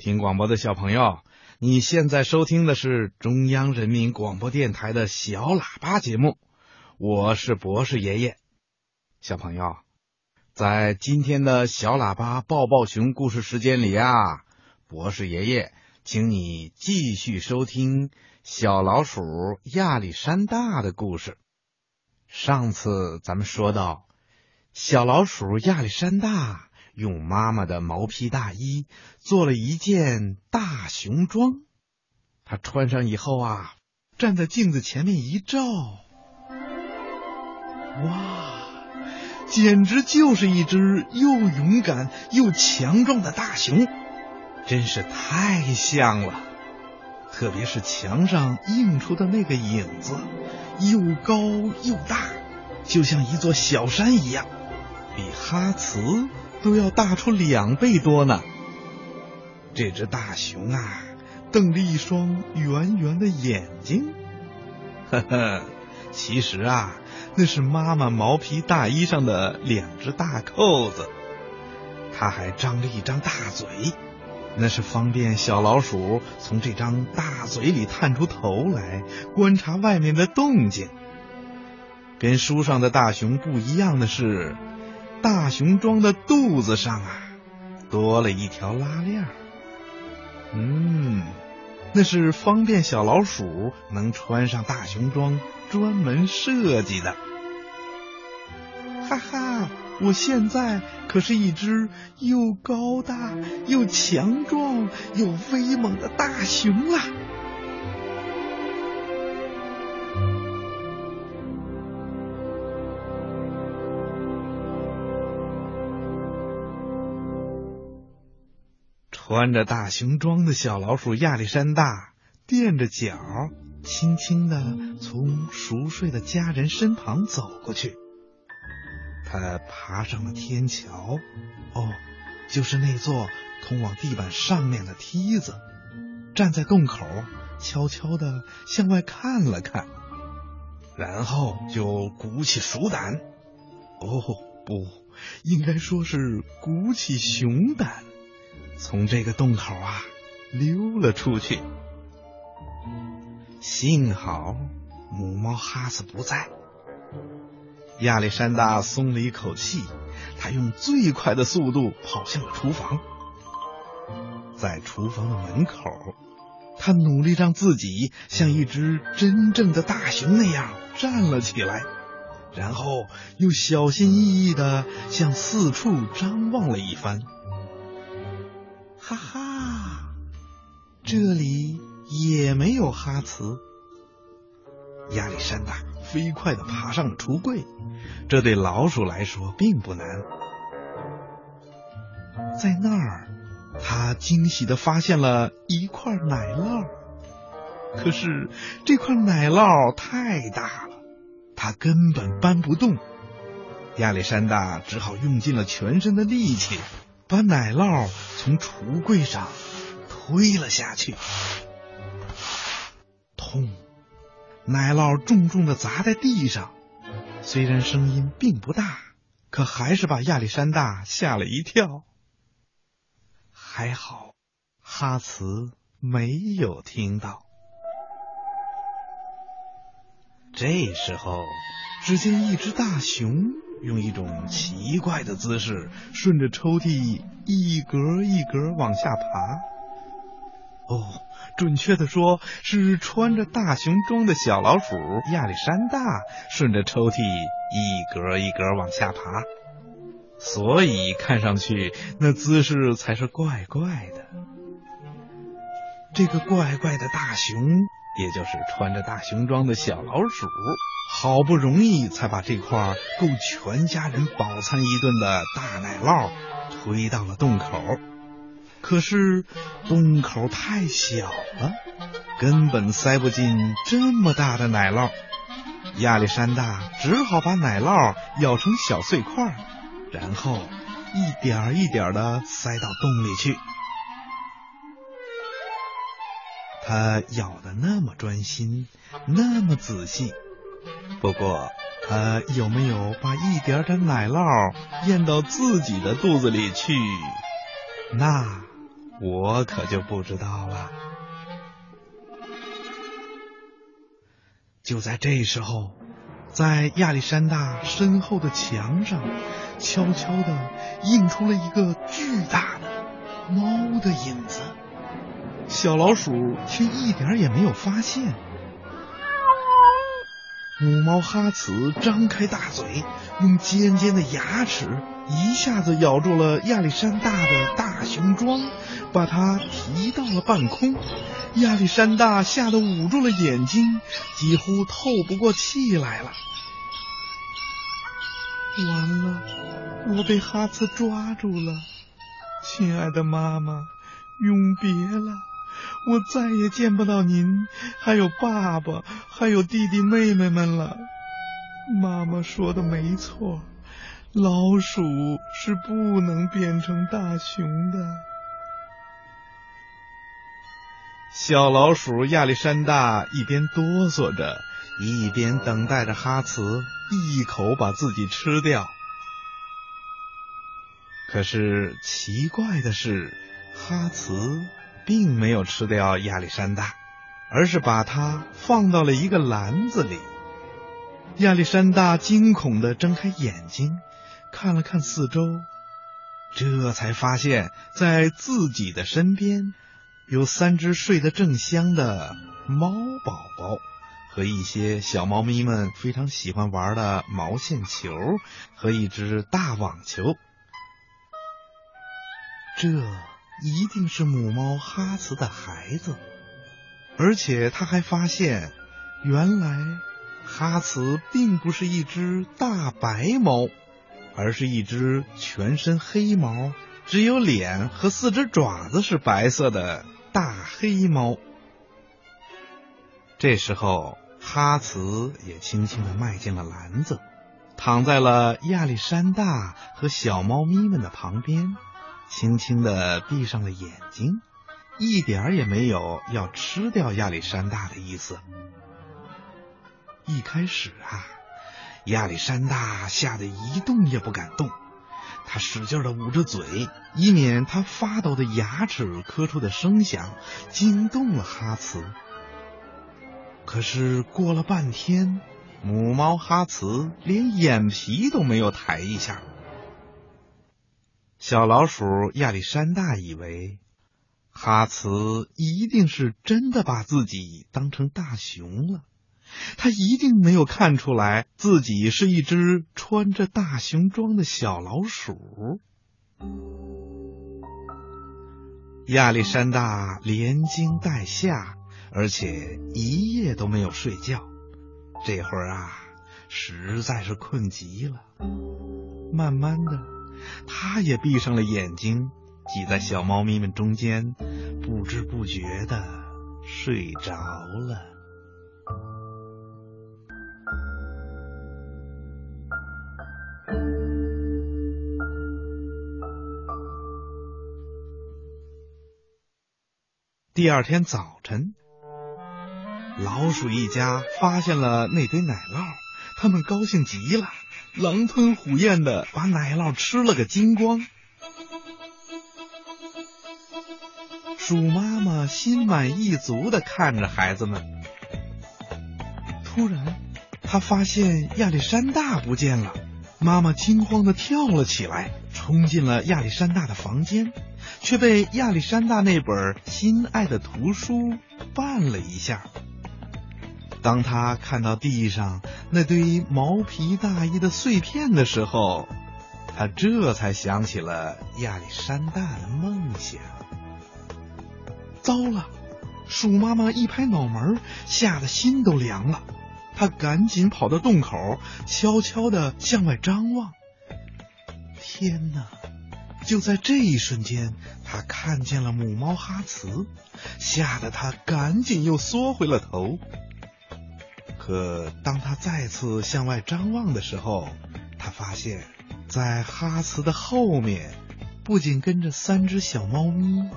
听广播的小朋友，你现在收听的是中央人民广播电台的小喇叭节目，我是博士爷爷。小朋友，在今天的小喇叭抱抱熊故事时间里啊，博士爷爷请你继续收听小老鼠亚历山大的故事。上次咱们说到，小老鼠亚历山大。用妈妈的毛皮大衣做了一件大熊装，他穿上以后啊，站在镜子前面一照，哇，简直就是一只又勇敢又强壮的大熊，真是太像了。特别是墙上映出的那个影子，又高又大，就像一座小山一样，比哈茨。都要大出两倍多呢。这只大熊啊，瞪着一双圆圆的眼睛，呵呵，其实啊，那是妈妈毛皮大衣上的两只大扣子。它还张着一张大嘴，那是方便小老鼠从这张大嘴里探出头来观察外面的动静。跟书上的大熊不一样的是。大熊装的肚子上啊，多了一条拉链嗯，那是方便小老鼠能穿上大熊装专门设计的。哈哈，我现在可是一只又高大又强壮又威猛的大熊啊！穿着大熊装的小老鼠亚历山大垫着脚，轻轻的从熟睡的家人身旁走过去。他爬上了天桥，哦，就是那座通往地板上面的梯子。站在洞口，悄悄的向外看了看，然后就鼓起鼠胆，哦，不，应该说是鼓起熊胆。从这个洞口啊溜了出去，幸好母猫哈斯不在。亚历山大松了一口气，他用最快的速度跑向了厨房。在厨房的门口，他努力让自己像一只真正的大熊那样站了起来，然后又小心翼翼的向四处张望了一番。哈哈，这里也没有哈茨。亚历山大飞快的爬上了橱柜，这对老鼠来说并不难。在那儿，他惊喜的发现了一块奶酪，可是这块奶酪太大了，他根本搬不动。亚历山大只好用尽了全身的力气。把奶酪从橱柜上推了下去，痛！奶酪重重的砸在地上，虽然声音并不大，可还是把亚历山大吓了一跳。还好，哈茨没有听到。这时候，只见一只大熊。用一种奇怪的姿势，顺着抽屉一格一格往下爬。哦，准确的说，是穿着大熊装的小老鼠亚历山大顺着抽屉一格一格往下爬，所以看上去那姿势才是怪怪的。这个怪怪的大熊，也就是穿着大熊装的小老鼠。好不容易才把这块够全家人饱餐一顿的大奶酪推到了洞口，可是洞口太小了，根本塞不进这么大的奶酪。亚历山大只好把奶酪咬成小碎块，然后一点儿一点儿的塞到洞里去。他咬的那么专心，那么仔细。不过，他有没有把一点点奶酪咽到自己的肚子里去？那我可就不知道了。就在这时候，在亚历山大身后的墙上，悄悄的映出了一个巨大的猫的影子。小老鼠却一点也没有发现。母猫哈茨张开大嘴，用尖尖的牙齿一下子咬住了亚历山大的大熊装，把它提到了半空。亚历山大吓得捂住了眼睛，几乎透不过气来了。完了，我被哈茨抓住了，亲爱的妈妈，永别了。我再也见不到您，还有爸爸，还有弟弟妹妹们了。妈妈说的没错，老鼠是不能变成大熊的。小老鼠亚历山大一边哆嗦着，一边等待着哈茨一口把自己吃掉。可是奇怪的是，哈茨。并没有吃掉亚历山大，而是把它放到了一个篮子里。亚历山大惊恐的睁开眼睛，看了看四周，这才发现，在自己的身边有三只睡得正香的猫宝宝，和一些小猫咪们非常喜欢玩的毛线球和一只大网球。这。一定是母猫哈茨的孩子，而且他还发现，原来哈茨并不是一只大白猫，而是一只全身黑毛、只有脸和四只爪子是白色的大黑猫。这时候，哈茨也轻轻的迈进了篮子，躺在了亚历山大和小猫咪们的旁边。轻轻的闭上了眼睛，一点儿也没有要吃掉亚历山大的意思。一开始啊，亚历山大吓得一动也不敢动，他使劲的捂着嘴，以免他发抖的牙齿磕出的声响惊动了哈茨。可是过了半天，母猫哈茨连眼皮都没有抬一下。小老鼠亚历山大以为，哈茨一定是真的把自己当成大熊了，他一定没有看出来自己是一只穿着大熊装的小老鼠。亚历山大连惊带吓，而且一夜都没有睡觉。这会儿啊，实在是困极了，慢慢的。他也闭上了眼睛，挤在小猫咪们中间，不知不觉的睡着了。第二天早晨，老鼠一家发现了那堆奶酪，他们高兴极了。狼吞虎咽的把奶酪吃了个精光。鼠妈妈心满意足的看着孩子们。突然，她发现亚历山大不见了，妈妈惊慌的跳了起来，冲进了亚历山大的房间，却被亚历山大那本心爱的图书绊了一下。当他看到地上那堆毛皮大衣的碎片的时候，他这才想起了亚历山大的梦想。糟了！鼠妈妈一拍脑门，吓得心都凉了。他赶紧跑到洞口，悄悄的向外张望。天哪！就在这一瞬间，他看见了母猫哈茨，吓得他赶紧又缩回了头。可当他再次向外张望的时候，他发现，在哈茨的后面，不仅跟着三只小猫咪，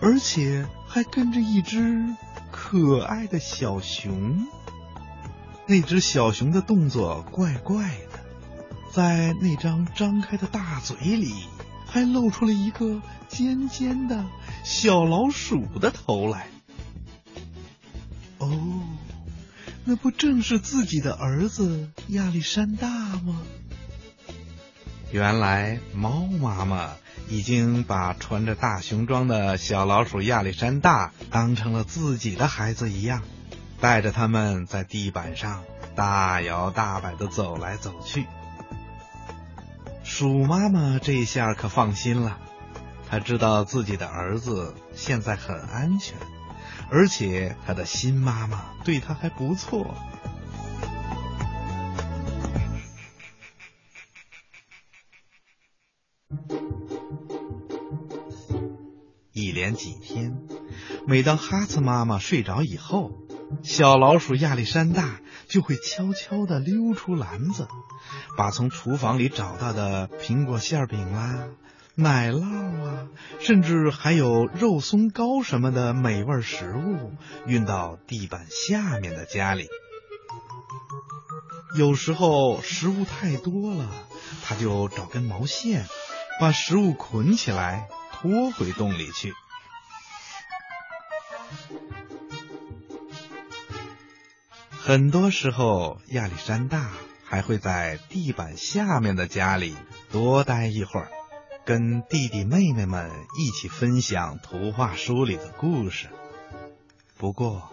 而且还跟着一只可爱的小熊。那只小熊的动作怪怪的，在那张张开的大嘴里，还露出了一个尖尖的小老鼠的头来。哦，那不正是自己的儿子亚历山大吗？原来猫妈妈已经把穿着大熊装的小老鼠亚历山大当成了自己的孩子一样，带着他们在地板上大摇大摆的走来走去。鼠妈妈这下可放心了，她知道自己的儿子现在很安全，而且他的新妈妈对他还不错。一连几天，每当哈茨妈妈睡着以后，小老鼠亚历山大就会悄悄的溜出篮子，把从厨房里找到的苹果馅饼啦、奶酪啊，甚至还有肉松糕什么的美味食物运到地板下面的家里。有时候食物太多了，他就找根毛线，把食物捆起来。拖回洞里去。很多时候，亚历山大还会在地板下面的家里多待一会儿，跟弟弟妹妹们一起分享图画书里的故事。不过，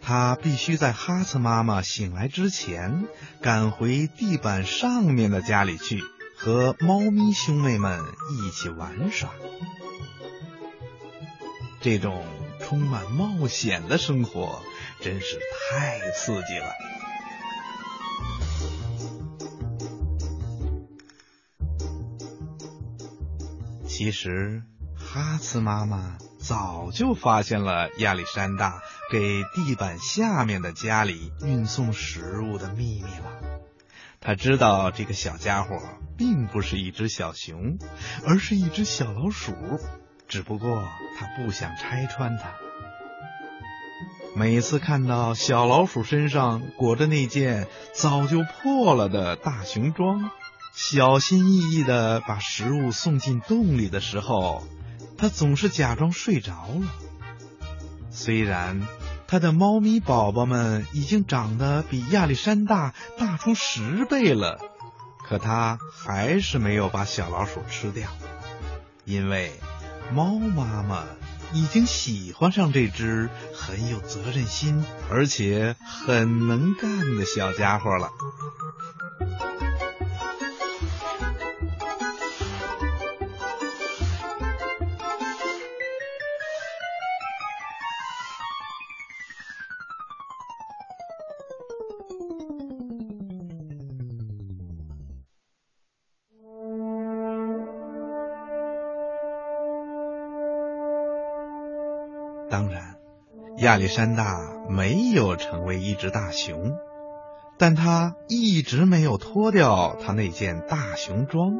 他必须在哈茨妈妈醒来之前赶回地板上面的家里去。和猫咪兄妹们一起玩耍，这种充满冒险的生活真是太刺激了。其实，哈茨妈妈早就发现了亚历山大给地板下面的家里运送食物的秘密了。他知道这个小家伙。并不是一只小熊，而是一只小老鼠。只不过他不想拆穿它。每次看到小老鼠身上裹着那件早就破了的大熊装，小心翼翼的把食物送进洞里的时候，他总是假装睡着了。虽然他的猫咪宝宝们已经长得比亚历山大大出十倍了。可他还是没有把小老鼠吃掉，因为猫妈妈已经喜欢上这只很有责任心而且很能干的小家伙了。当然，亚历山大没有成为一只大熊，但他一直没有脱掉他那件大熊装。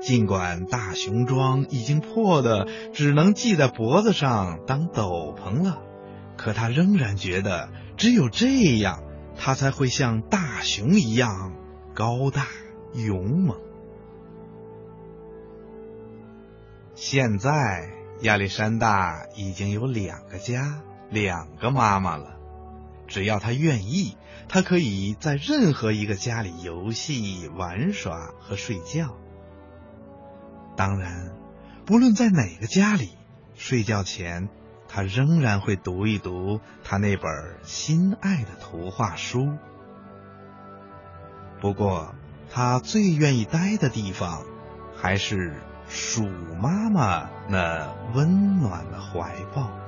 尽管大熊装已经破的只能系在脖子上当斗篷了，可他仍然觉得只有这样，他才会像大熊一样高大勇猛。现在。亚历山大已经有两个家，两个妈妈了。只要他愿意，他可以在任何一个家里游戏、玩耍和睡觉。当然，不论在哪个家里，睡觉前他仍然会读一读他那本心爱的图画书。不过，他最愿意待的地方还是。鼠妈妈那温暖的怀抱。